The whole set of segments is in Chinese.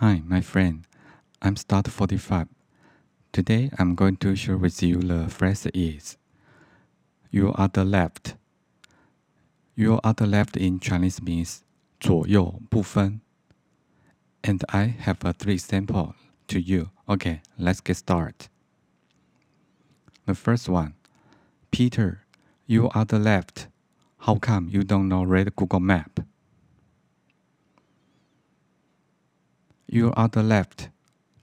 Hi, my friend. I'm Start 45. Today I'm going to share with you the phrase is Your other left. Your other left in Chinese means 左右不分. And I have a three example to you. Okay, let's get started. The first one Peter, you are the left. How come you don't know read Google Map? You are the left.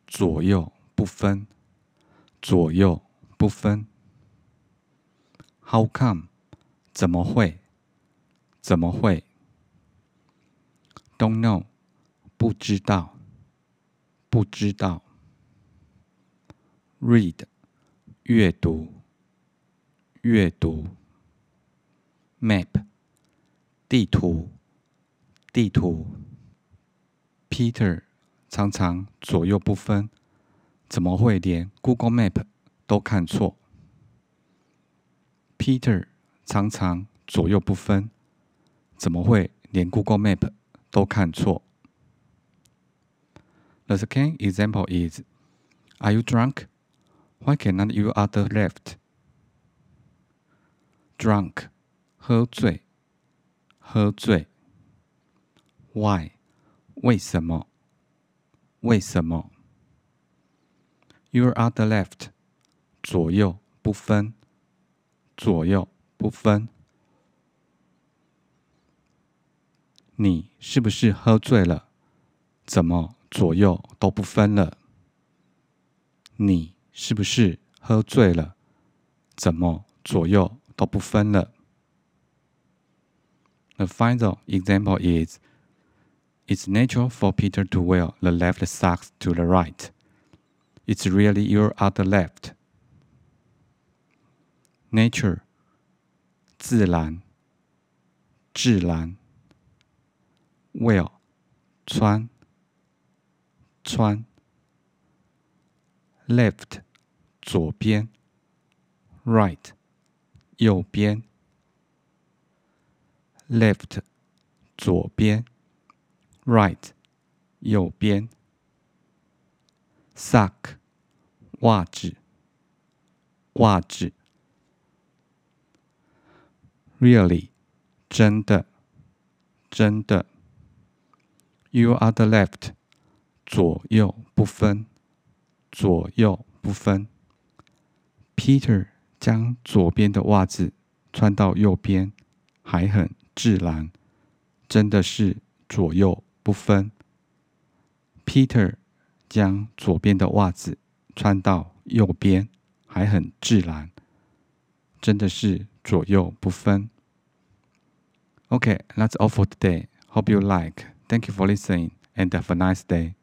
左右不分，左右不分。How come? 怎么会？怎么会？Don't know. 不知道，不知道。Read. 阅读，阅读。Map. 地图，地图。Peter. 常常左右不分，怎么会连 Google Map 都看错？Peter 常常左右不分，怎么会连 Google Map 都看错？The second example is: Are you drunk? Why cannot you other left? Drunk，喝醉，喝醉。Why？为什么？为什么？You are the left，左右不分，左右不分。你是不是喝醉了？怎么左右都不分了？你是不是喝醉了？怎么左右都不分了？The final example is. It's natural for Peter to wear the left socks to the right. It's really your other left. Nature 自然自然 wear 穿穿 left 左边 right 右边 left 左边 Right 右边，sock 袜子袜子，really 真的真的，you are the left 左右不分左右不分，Peter 将左边的袜子穿到右边，还很自然，真的是左右。不分。Peter 将左边的袜子穿到右边，还很自然，真的是左右不分。Okay, that's all for today. Hope you like. Thank you for listening and have a nice day.